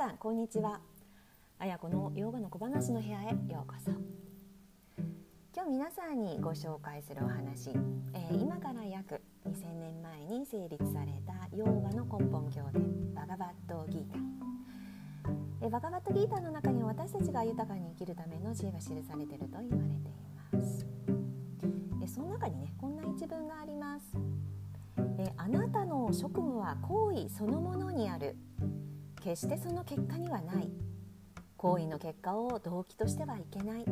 さんこんにちは。あやこのヨガの小話の部屋へようこそ。今日皆さんにご紹介するお話、えー、今から約2000年前に成立されたヨーガの根本経典バガバットギータ。えバガバットギータの中に私たちが豊かに生きるための知恵が記されていると言われています。えその中にねこんな一文があります。えあなたの職務は行為そのものにある決してその結果にはない。行為の結果を動機としてはいけないって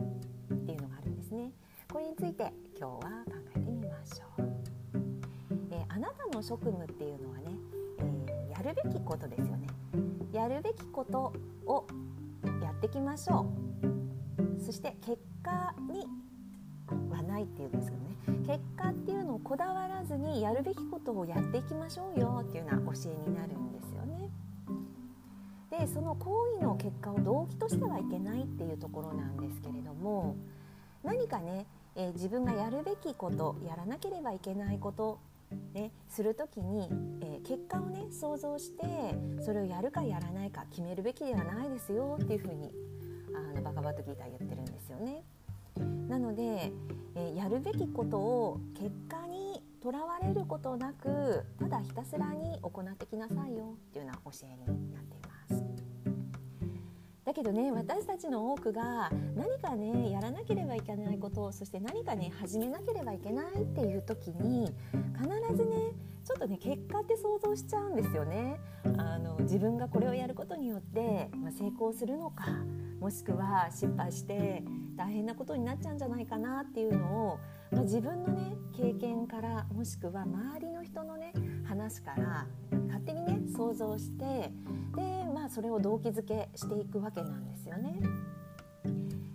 いうのがあるんですね。これについて今日は考えてみましょう、えー、あなたの職務っていうのはね、えー、やるべきことですよね。やるべきことをやっていきましょう。そして結果にはないっていうんですけどね。結果っていうのをこだわらずにやるべきことをやっていきましょうよっていうような教えになるんです。でその行為の結果を動機としてはいけないっていうところなんですけれども何かね、えー、自分がやるべきことやらなければいけないことね、する時に、えー、結果をね想像してそれをやるかやらないか決めるべきではないですよっていうふうにあのバカバットギーター言ってるんですよね。なので、えー、やるべきことを結果にとらわれることなくただひたすらに行ってきなさいよっていうような教えになっています。だけどね私たちの多くが何かねやらなければいけないことそして何かね始めなければいけないっていう時に必ずねちょっとね結果って想像しちゃうんですよね。あの自分がこれをやることによって、まあ、成功するのかもしくは失敗して大変なことになっちゃうんじゃないかなっていうのを、まあ、自分のね経験からもしくは周りの人のね話から勝手にね想像してでまあそれを動機づけしていくわけなんですよね。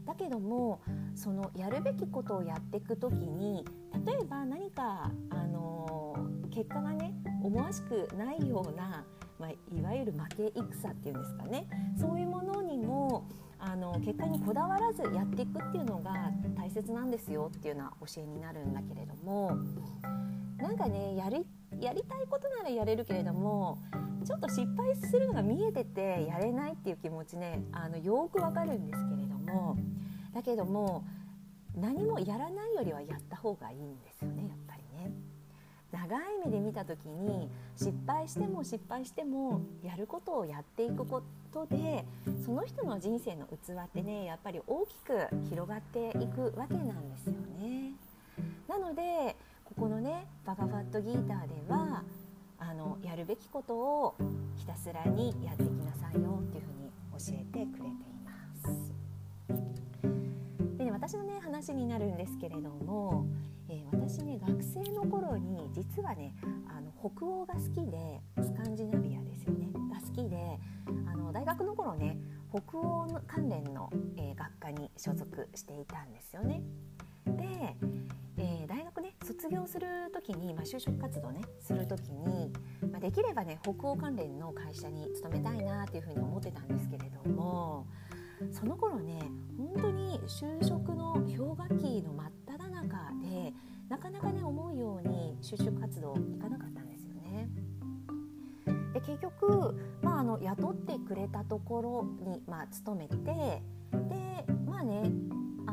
だけどもそのやるべきことをやっていく時に例えば何かあの結果がね思わしくないような、まあ、いわゆる負け戦っていうんですかねそういうものにもあの結果にこだわらずやっていくっていうのが大切なんですよっていうような教えになるんだけれどもなんかねやりやりたいことならやれるけれどもちょっと失敗するのが見えててやれないっていう気持ちねあのよくわかるんですけれどもだけども何もやらないよりはやった方がいいんですよねやっぱりね。長い目で見た時に失敗しても失敗してもやることをやっていくことでその人の人生の器ってねやっぱり大きく広がっていくわけなんですよね。なのでここのねバガバットギーターではあのやるべきことをひたすらにやっていきなさいよっていうふうに教えてくれています。でね私のね話になるんですけれども、えー、私ね学生の頃に実はねあの北欧が好きでスカンジナビアですよねが好きであの大学の頃ね北欧の関連の、えー、学科に所属していたんですよね。でえー、大学ね卒業する時に、まあ、就職活動ねする時に、まあ、できればね北欧関連の会社に勤めたいなっていうふうに思ってたんですけれどもその頃ね本当に就職の氷河期の真っ只中でなかなかね思うように就職活動いかなかったんですよね。で結局、まあ、あの雇ってくれたところに、まあ、勤めてでまあね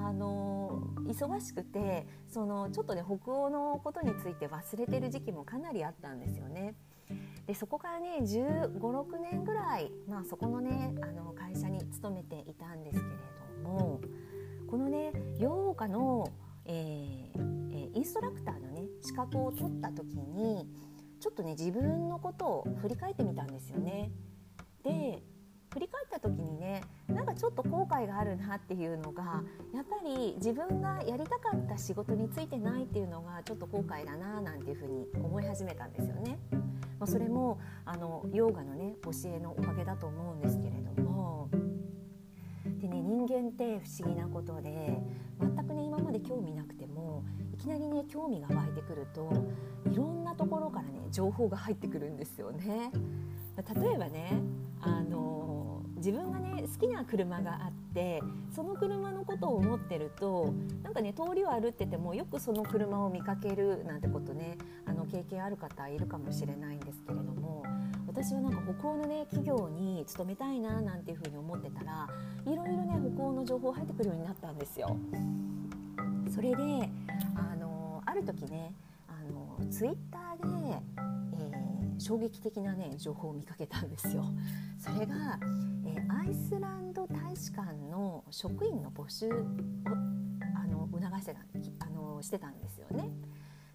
あの忙しくてそのちょっとね北欧のことについて忘れてる時期もかなりあったんですよね。でそこからね1 5 6年ぐらい、まあ、そこのねあの会社に勤めていたんですけれどもこのねヨーガの、えー、インストラクターのね資格を取った時にちょっとね自分のことを振り返ってみたんですよね。で振り返った時にねなんかちょっと後悔があるなっていうのがやっぱり自分がやりたかった仕事についてないっていうのがちょっと後悔だななんていうふうに思い始めたんですよね。まあ、それもあのヨーガのね教えのおかげだと思うんですけれどもでね人間って不思議なことで全くね今まで興味なくてもいきなりね興味が湧いてくるといろんなところからね情報が入ってくるんですよね。例えばねあの自分がね好きな車があってその車のことを思ってるとなんかね通りを歩っててもよくその車を見かけるなんてことねあの経験ある方いるかもしれないんですけれども私はなんか北欧のね企業に勤めたいななんていうふうに思ってたらいろいろね北欧の情報入ってくるようになったんですよ。それであのある時ねあのツイッターで、衝撃的なね情報を見かけたんですよ。それが、えー、アイスランド大使館の職員の募集をあの促してたあのしてたんですよね。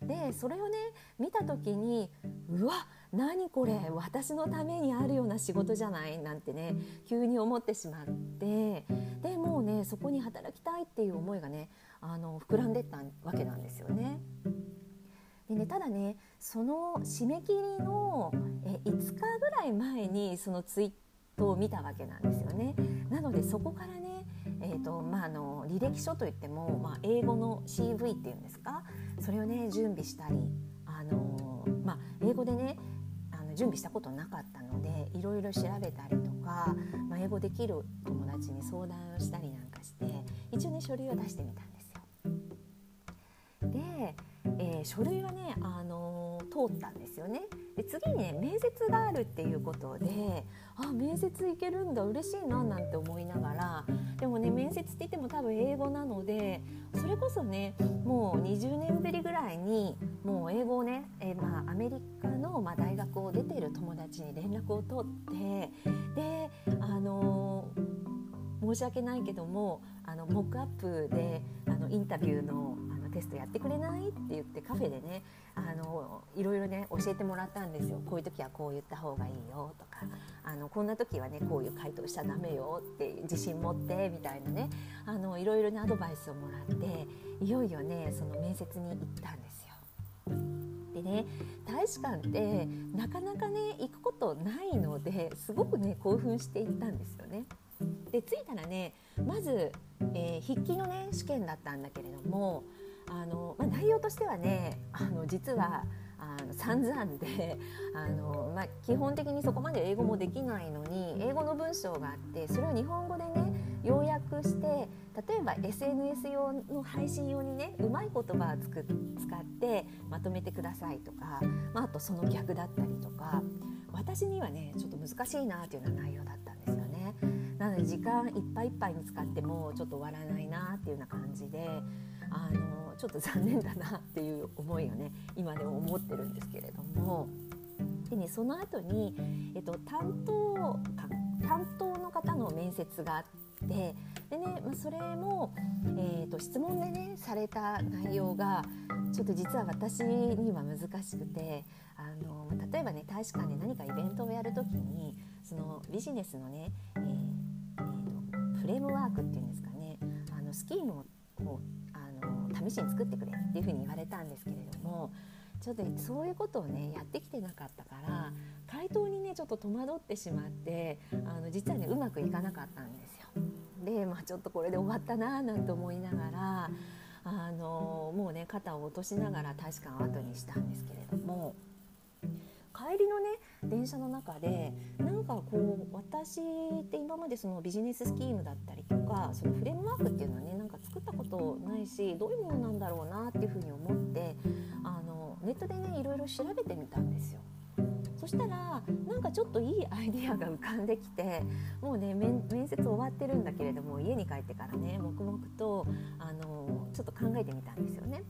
でそれをね見た時にうわ何これ私のためにあるような仕事じゃないなんてね急に思ってしまってでもうねそこに働きたいっていう思いがねあの膨らんでったわけなんですよね。でねただねその締め切りのえ5日ぐらい前にそのツイートを見たわけなんですよね。なのでそこからねえーとまあ、あの履歴書といっても、まあ、英語の CV っていうんですか？それをね準備したり、あのまあ、英語でねあの準備したことなかったのでいろいろ調べたりとか、まあ、英語できる友達に相談をしたりなんかして一応ね書類を出してみたんですよ。で、えー、書類はね、あの通ったんですよね。で次にね面接があるっていうことであ面接行けるんだ嬉しいななんて思いながらでもね面接って言っても多分英語なのでそれこそねもう20年ぶりぐらいにもう英語をね、えー、まあ、アメリカの、まあ、大学を出ている友達に連絡を取ってであのー、申し訳ないけどもあのモックアップであのインタビューのテストやってくれない？って言ってカフェでねあのいろいろね教えてもらったんですよこういう時はこう言った方がいいよとかあのこんな時はねこういう回答しちゃダメよって自信持ってみたいなねあのいろいろなアドバイスをもらっていよいよねその面接に行ったんですよ。でね大使館ってなかなかね行くことないのですごくね興奮して行ったんですよね。で着いたらねまず、えー、筆記のね試験だったんだけれどもあの、まあ、内容としてはねあの実はあの散々であの、まあ、基本的にそこまで英語もできないのに英語の文章があってそれを日本語でね要約して例えば SNS 用の配信用にねうまい言葉をつく使ってまとめてくださいとか、まあ、あとその逆だったりとか私にはねちょっと難しいなっていうような内容だったんですよね。なので時間いっぱいいっぱいに使ってもちょっと終わらないなっていうような感じであのちょっと残念だなっていう思いをね今でも思ってるんですけれども。で、ね、その後に、えっと、担当担当の方の面接があってでね、まあ、それも、えーと、質問でねされた内容がちょっと実は私には難しくてあの例えばね大使館で何かイベントをやる時にそのビジネスのね、えーえーと、フレームワークっていうんですかねあのスキームを試しに作ってくれっていうふうに言われたんですけれどもちょっとそういうことをねやってきてなかったから回答にねちょっと戸惑ってしまってあの実はねうまくいかなかったんですよ。でまあちょっとこれで終わったななんて思いながらあのもうね肩を落としながら確か後にしたんですけれども。帰りのね電車の中でなんかこう私って今までそのビジネススキームだったりとかそのフレームワークっていうのはねなんか作ったことないしどういうものなんだろうなっていうふうに思ってあのネットでねいろいろ調べてみたんですよ。そしたらなんかちょっといいアイディアが浮かんできてもうね面接終わってるんだけれども家に帰ってからね黙々とあのちょっと考えてみたんですよね。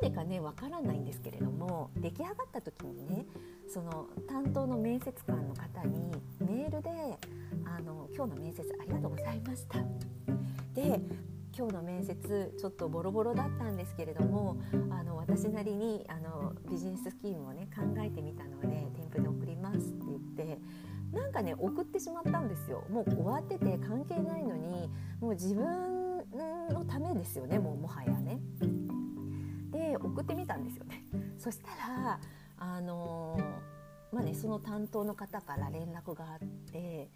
でかねわからないんですけれども出来上がった時にねその担当の面接官の方にメールであの「今日の面接ありがとうございました」で今日の面接ちょっとボロボロだったんですけれどもあの私なりにあのビジネススキームをね考えてみたので添付で送りますって言ってなんかね送ってしまったんですよもう終わってて関係ないのにもう自分のためですよねもうもはやね。送ってみたんですよね。そしたらあのまあねその担当の方から連絡があって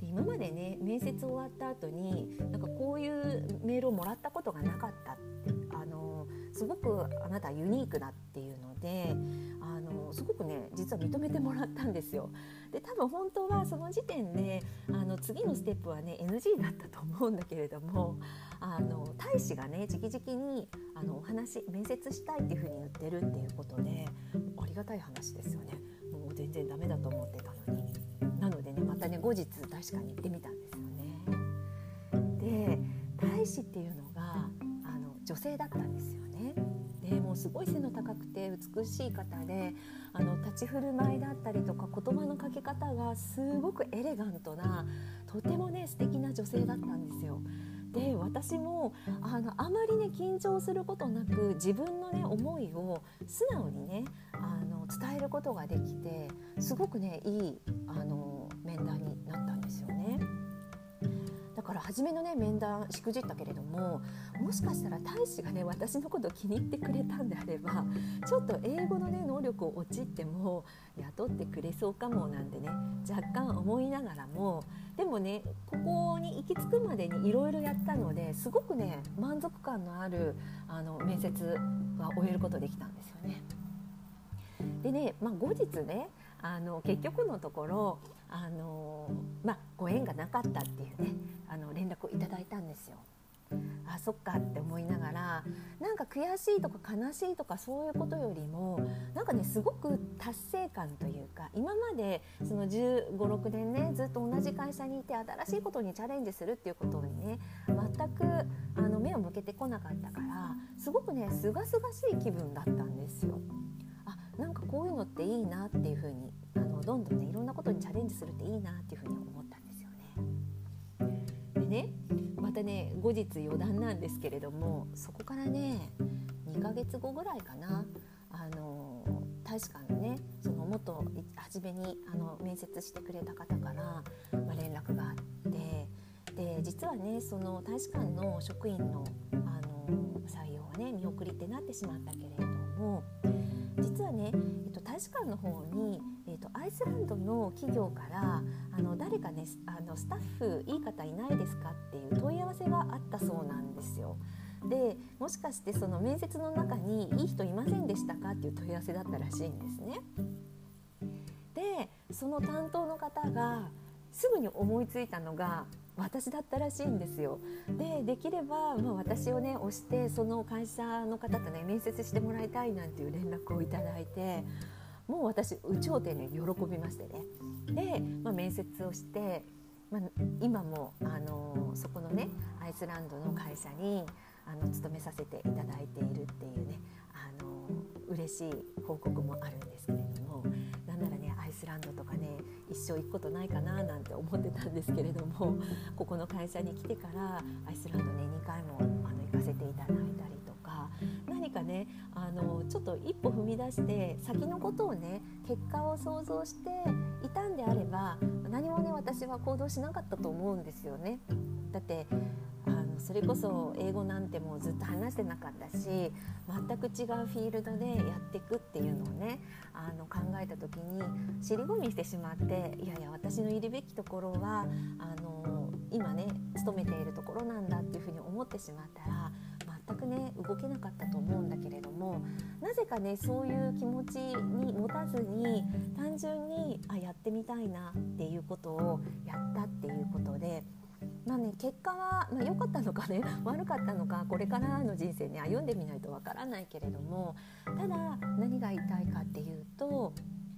で今までね面接終わった後になんかこういうメールをもらったことがなかったってあのすごくあなたユニークだっていうのであのすごくね実は認めてもらったんですよ。で多分本当はその時点であの次のステップはね NG だったと思うんだけれどもあの大使がね直々にあのお話面接したいっていうふうに言ってるっていうことでありがたい話ですよね。もう全然ダメだと思ってたのに。なのでねまたね後日確かに行ってみたんですよね。で大使っていうのがあの女性だったんですよね。でもうすごい背の高くて美しい方であの立ち振る舞いだったりとか言葉のかけ方がすごくエレガントなとてもね素敵な女性だったんですよ。で私もあのあまりね緊張することなく自分のね思いを素直にねあの伝えることができてすごくねいいあのから初めのね面談しくじったけれどももしかしたら大使がね私のこと気に入ってくれたんであればちょっと英語のね能力を落ちっても雇ってくれそうかもなんてね若干思いながらもでもねここに行き着くまでにいろいろやったのですごくね満足感のあるあの面接は終えることできたんですよね。でね、まあ、後日ねあの結局のところあの、まあ、ご縁がなかったっていうねあの連絡をいただいたんですよ。あそっかって思いながらなんか悔しいとか悲しいとかそういうことよりもなんかねすごく達成感というか今までその1 5 6年ねずっと同じ会社にいて新しいことにチャレンジするっていうことにね全くあの目を向けてこなかったからすごくねすがすがしい気分だったんですよ。なんかこういうのっていいなっていうふうにあのどんどんねいろんなことにチャレンジするっていいなっていうふうに思ったんですよね。でねまたね後日余談なんですけれどもそこからね2ヶ月後ぐらいかなあの大使館のねその元初めにあの面接してくれた方から、まあ、連絡があってで実はねその大使館の職員のあの採用はね見送りってなってしまったけれども実はね、えっと、大使館の方に、えっと、アイスランドの企業からあの誰かねあのスタッフいい方いないですかっていう問い合わせがあったそうなんですよ。でもしかしてその面接の中にいい人いませんでしたかっていう問い合わせだったらしいんですね。でその担当の方がすぐに思いついたのが私だったらしいんですよ。でできれば、まあ、私をね押してその会社の方とね面接してもらいたいなんていう連絡をいただいてもう私有頂天に喜びましてねで、まあ、面接をして、まあ、今もあのそこのねアイスランドの会社にあの勤めさせていただいているっていうねあの嬉しい報告もあるんですけれどもスランドとかね一生行くことないかななんて思ってたんですけれどもここの会社に来てからアイスランドね2回もあの行かせていただいたりとか何かねあのちょっと一歩踏み出して先のことをね結果を想像していたんであれば何もね私は行動しなかったと思うんですよね。だってそれこそ英語なんてもうずっと話してなかったし全く違うフィールドでやっていくっていうのをねあの考えた時に尻込みしてしまっていやいや私のいるべきところはあの今ね勤めているところなんだっていうふうに思ってしまったら全くね動けなかったと思うんだけれどもなぜかねそういう気持ちに持たずに単純にあやってみたいなっていうことをやったっていうことでまあね、結果は、まあ、かったのかね 悪かったのかこれからの人生に歩んでみないとわからないけれどもただ何が言いたいかっていうと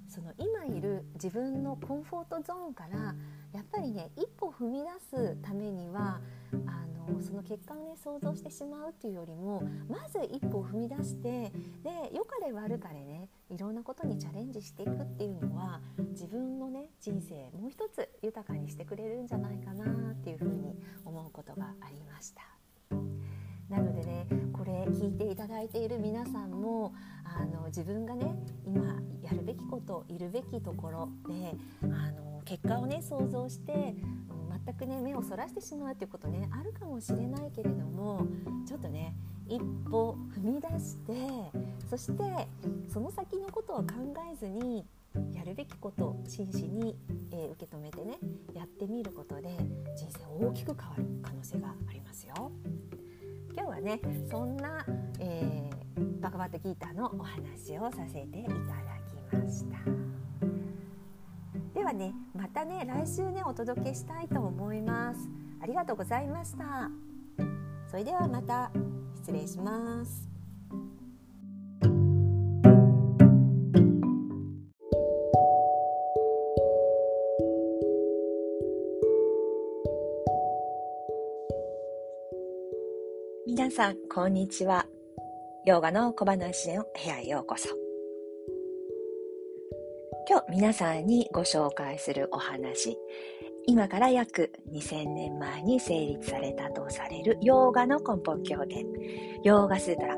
その今いる自分のコンフォートゾーンからやっぱりね一歩踏み出すためにはあのその結果をね想像してしまうっていうよりもまず一歩踏み出してで良かれ悪かれねいろんなことにチャレンジしていくっていうのは自分のね人生もう一つ豊かにしてくれるんじゃないかなっていうふうに思うことがありました。なのでねこれ聞いていただいている皆さんもあの自分がね今やるべきこといるべきところであの結果をね想像して、全くね目をそらしてしまうっていうことねあるかもしれないけれどもちょっとね一歩踏み出してそしてその先のことを考えずにやるべきことを真摯に、えー、受け止めてねやってみることで人生大きく変わる可能性がありますよ。今日はねそんな、えー、バカバットギーターのお話をさせていただきました。ではねまたね来週ねお届けしたいと思います。ありがとうございました。それではまた。失礼します。皆さんこんにちは。ヨガの小話の部屋へようこそ。今日皆さんにご紹介するお話今から約2000年前に成立されたとされるヨーガの根本経典ヨーガスータラ。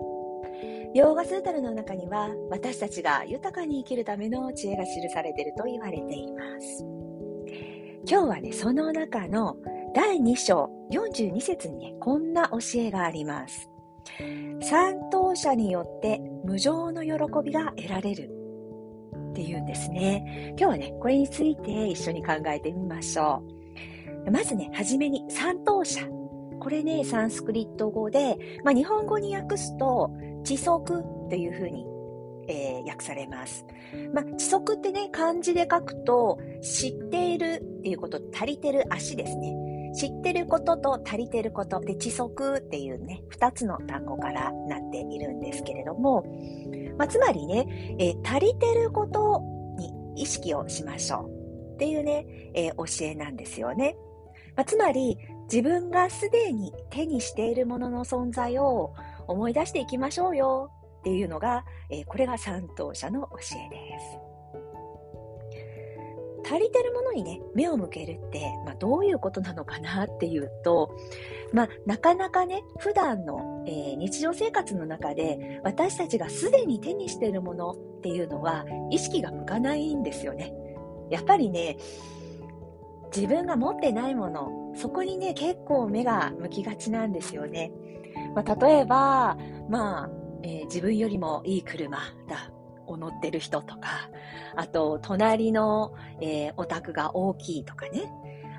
ヨーガスータラの中には私たちが豊かに生きるための知恵が記されていると言われています。今日はねその中の第2章42節にね、こんな教えがあります。三等者によって無常の喜びが得られる。っていうんですね。今日はね、これについて一緒に考えてみましょう。まずね、はじめに三等者。これね、サンスクリット語で、まあ、日本語に訳すと、知足というふうに、えー、訳されます。まあ、知足ってね、漢字で書くと、知っているっていうこと、足りてる足ですね。知ってることと足りてることで知足っていうね、二つの単語からなっているんですけれども、まあ、つまりね、えー、足りてることに意識をしましょうっていうね、えー、教えなんですよね。まあ、つまり、自分がすでに手にしているものの存在を思い出していきましょうよっていうのが、えー、これが三等者の教えです。足りてるものにね、目を向けるって、まあ、どういうことなのかなっていうと、まあ、なかなかね、普段の、えー、日常生活の中で、私たちがすでに手にしているものっていうのは、意識が向かないんですよね。やっぱりね、自分が持ってないもの、そこにね、結構目が向きがちなんですよね。まあ、例えば、まあ、えー、自分よりもいい車だを乗ってる人とか、あと、隣の、えー、お宅が大きいとかね。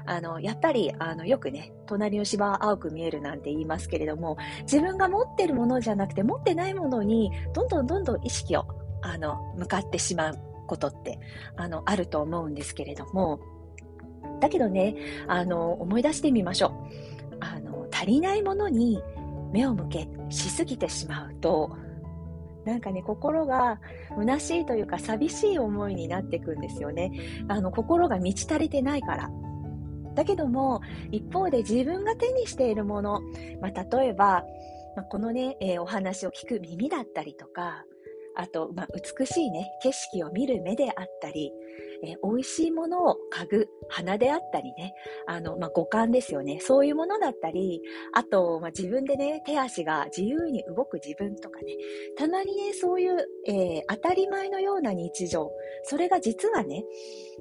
あの、やっぱり、あの、よくね、隣の芝は青く見えるなんて言いますけれども、自分が持ってるものじゃなくて、持ってないものに、どんどんどんどん意識を、あの、向かってしまうことって、あの、あると思うんですけれども、だけどね、あの、思い出してみましょう。あの、足りないものに目を向けしすぎてしまうと、なんかね、心が虚しいというか寂しい思いになっていくんですよね。あの、心が満ち足りてないから。だけども、一方で自分が手にしているもの、まあ、例えば、まあ、このね、えー、お話を聞く耳だったりとか、あと、まあ、美しいね、景色を見る目であったり、えー、美味しいものを嗅ぐ鼻であったりね、あの、まあ、五感ですよね。そういうものだったり、あと、まあ、自分でね、手足が自由に動く自分とかね、たまにね、そういう、えー、当たり前のような日常、それが実はね、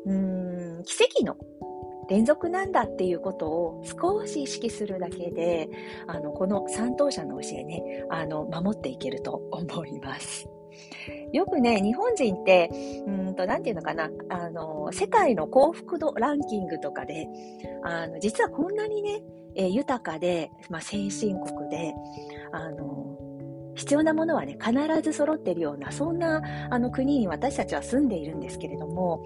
うん、奇跡の連続なんだっていうことを少し意識するだけで、あの、この三等者の教えね、あの、守っていけると思います。よくね、日本人って、うんと、なんていうのかな、あの、世界の幸福度ランキングとかで、あの、実はこんなにね、え、豊かで、まあ、先進国で、あの、必要なものはね、必ず揃っているような、そんな、あの、国に私たちは住んでいるんですけれども、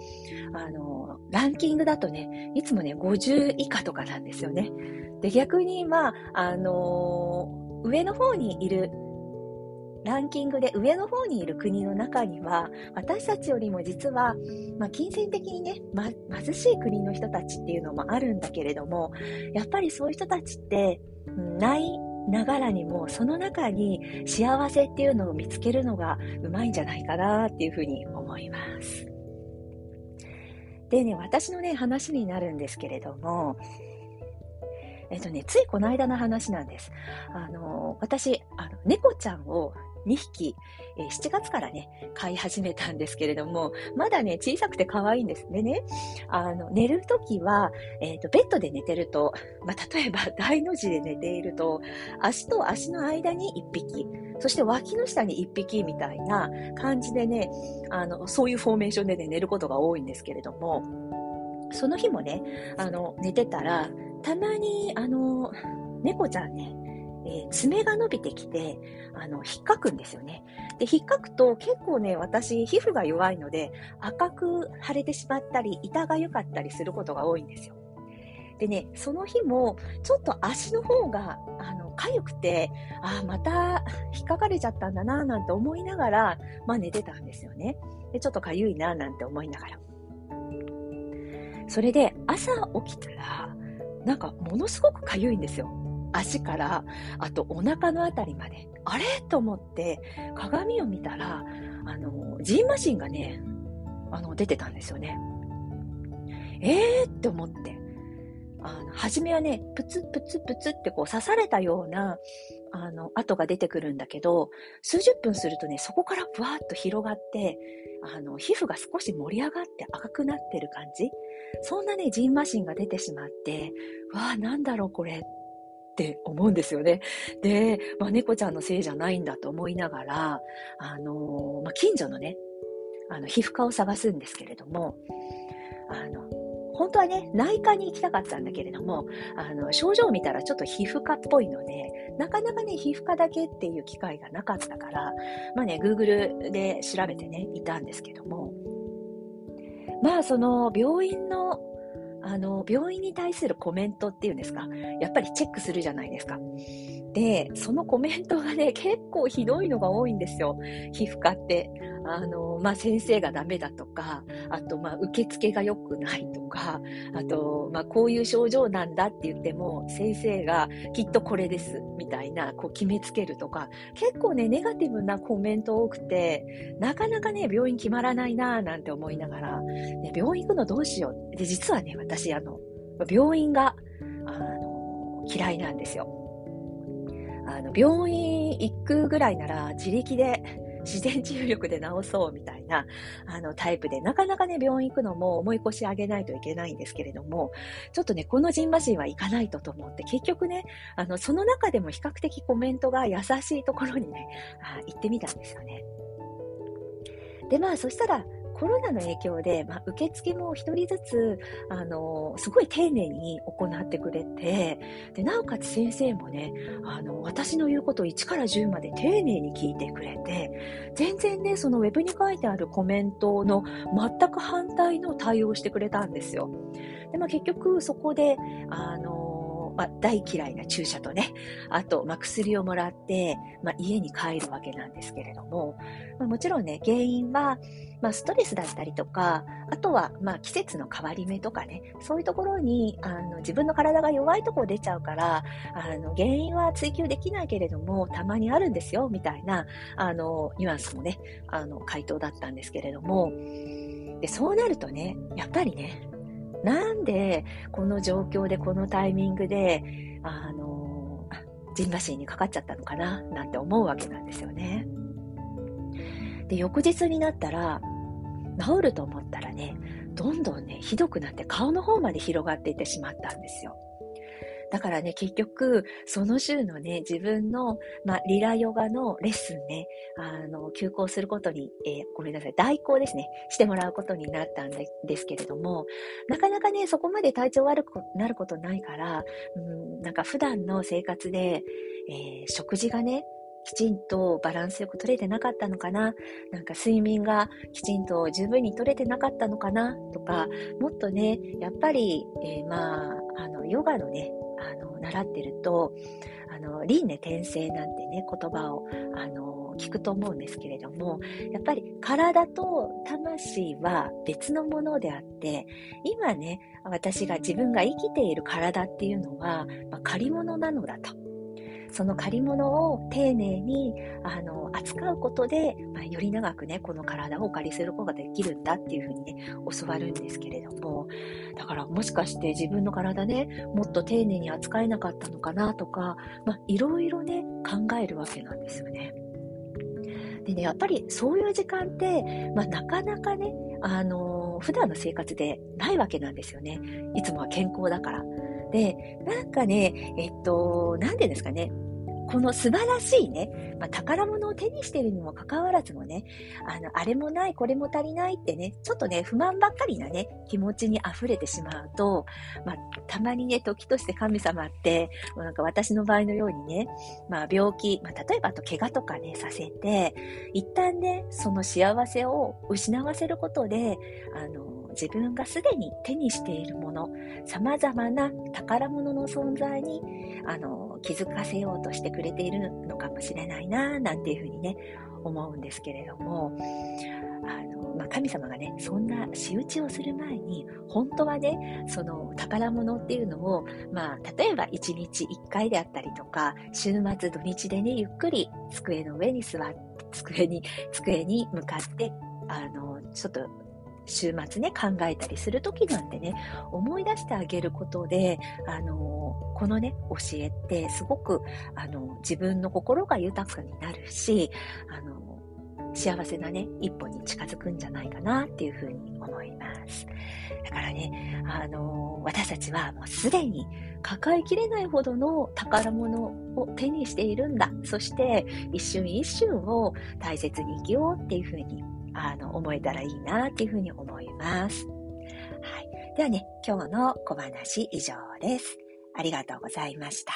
あの、ランキングだとね、いつもね、50以下とかなんですよね。で、逆に、まあ、あの、上の方にいるランキングで上の方にいる国の中には、私たちよりも実は、まあ、金銭的にね、ま、貧しい国の人たちっていうのもあるんだけれども、やっぱりそういう人たちって、ないながらにも、その中に幸せっていうのを見つけるのがうまいんじゃないかなっていうふうに思います。でね、私のね、話になるんですけれども、えっとね、ついこの間の話なんです。あの、私、あの、猫ちゃんを2匹、えー、7月からね、飼い始めたんですけれども、まだね、小さくて可愛いんです。でね、あの、寝るときは、えっ、ー、と、ベッドで寝てると、まあ、例えば大の字で寝ていると、足と足の間に1匹、そして脇の下に1匹みたいな感じでね、あの、そういうフォーメーションでね、寝ることが多いんですけれども、その日もね、あの、寝てたら、たまに、あの、猫ちゃんね、えー、爪が伸びてきて、あの、引っかくんですよね。で、引っかくと結構ね、私、皮膚が弱いので、赤く腫れてしまったり、痛がゆかったりすることが多いんですよ。でね、その日も、ちょっと足の方が、あの、痒くて、ああ、また引っかかれちゃったんだな、なんて思いながら、まあ寝てたんですよね。で、ちょっと痒いな、なんて思いながら。それで、朝起きたら、なんか、ものすごく痒いんですよ。足から、あとお腹のあたりまで。あれ？と思って、鏡を見たら、あの、ジンマシンがね、あの、出てたんですよね。えーって思って。あの、初めはね、プツプツプツってこう刺されたような、あの、跡が出てくるんだけど、数十分するとね、そこからブワーッと広がって、あの、皮膚が少し盛り上がって赤くなってる感じ？そんなね、ジンマシンが出てしまって、わあ、なんだろうこれっって思うんですよね。で、まあ、猫ちゃんのせいじゃないんだと思いながら、あのまあ、近所のね、あの、皮膚科を探すんですけれども、あの、本当はね、内科に行きたかったんだけれども、あの、症状を見たらちょっと皮膚科っぽいので、なかなかね、皮膚科だけっていう機会がなかったから、まあね、Google で調べてね、いたんですけども、まあ、その、病院の、あの、病院に対するコメントっていうんですか、やっぱりチェックするじゃないですか。で、そのコメントがね、結構ひどいのが多いんですよ。皮膚科って。あの、まあ、先生がダメだとか、あと、まあ、受付が良くないとか、あと、まあ、こういう症状なんだって言っても、先生がきっとこれです、みたいな、こう決めつけるとか、結構ね、ネガティブなコメント多くて、なかなかね、病院決まらないなぁなんて思いながら、ね、病院行くのどうしよう。で、実はね、私、あの、病院が、あの、嫌いなんですよ。あの、病院行くぐらいなら自力で自然治癒力で治そうみたいな、あの、タイプで、なかなかね、病院行くのも重い腰上げないといけないんですけれども、ちょっとね、このジンマシンは行かないとと思って、結局ね、あの、その中でも比較的コメントが優しいところにね、あ行ってみたんですよね。で、まあ、そしたら、コロナの影響で、まあ、受付も一人ずつ、あの、すごい丁寧に行ってくれて、で、なおかつ先生もね、あの、私の言うことを1から10まで丁寧に聞いてくれて、全然ね、そのウェブに書いてあるコメントの全く反対の対応してくれたんですよ。で、まあ、結局そこで、あの、まあ、大嫌いな注射とね、あと、まあ、薬をもらって、まあ、家に帰るわけなんですけれども、まあ、もちろんね、原因は、まあ、ストレスだったりとか、あとは、まあ、季節の変わり目とかね、そういうところに、あの、自分の体が弱いところ出ちゃうから、あの、原因は追求できないけれども、たまにあるんですよ、みたいな、あの、ニュアンスもね、あの、回答だったんですけれども、で、そうなるとね、やっぱりね、なんでこの状況でこのタイミングで、あの、ジンバシンにかかっちゃったのかななんて思うわけなんですよね。で、翌日になったら、治ると思ったらね、どんどんね、ひどくなって顔の方まで広がっていってしまったんですよ。だからね、結局、その週のね、自分の、まあ、リラヨガのレッスンね、あの、休校することに、えー、ごめんなさい、代行ですね、してもらうことになったんですけれども、なかなかね、そこまで体調悪くなることないから、うん、なんか普段の生活で、えー、食事がね、きちんとバランスよく取れてなかったのかななんか睡眠がきちんと十分に取れてなかったのかなとか、もっとね、やっぱり、えー、まあ、あの、ヨガのね、あの、習ってると、あの、輪廻転生なんてね、言葉を、あの、聞くと思うんですけれども、やっぱり体と魂は別のものであって、今ね、私が自分が生きている体っていうのは、まあ、借り物なのだと。その借り物を丁寧にあの扱うことで、まあ、より長くね、この体をお借りすることができるんだっていうふうにね、教わるんですけれども、だからもしかして自分の体ね、もっと丁寧に扱えなかったのかなとか、まあ、いろいろね、考えるわけなんですよね。でね、やっぱりそういう時間って、まあ、なかなかね、あのー、普段の生活でないわけなんですよね。いつもは健康だから。で、なんかね、えっと、なんでですかね、この素晴らしいね、まあ、宝物を手にしているにもかかわらずもね、あの、あれもない、これも足りないってね、ちょっとね、不満ばっかりなね、気持ちに溢れてしまうと、まあ、たまにね、時として神様って、なんか私の場合のようにね、まあ、病気、まあ、例えばあと怪我とかね、させて、一旦ね、その幸せを失わせることで、あの、自分がすでに手にしているもの、様々な宝物の存在に、あの、気づかせようとしてくれているのかもしれないな、なんていうふうにね、思うんですけれども、あの、まあ、神様がね、そんな仕打ちをする前に、本当はね、その宝物っていうのを、まあ、例えば1日1回であったりとか、週末土日でね、ゆっくり机の上に座って、机に、机に向かって、あの、ちょっと週末ね、考えたりするときなんてね、思い出してあげることで、あの、このね、教えってすごく、あの、自分の心が豊かになるし、あの、幸せなね、一歩に近づくんじゃないかなっていうふうに思います。だからね、あの、私たちはもうすでに抱えきれないほどの宝物を手にしているんだ。そして一瞬一瞬を大切に生きようっていうふうにあの、思えたらいいなっていうふうに思います。はい。ではね、今日の小話以上です。ありがとうございました。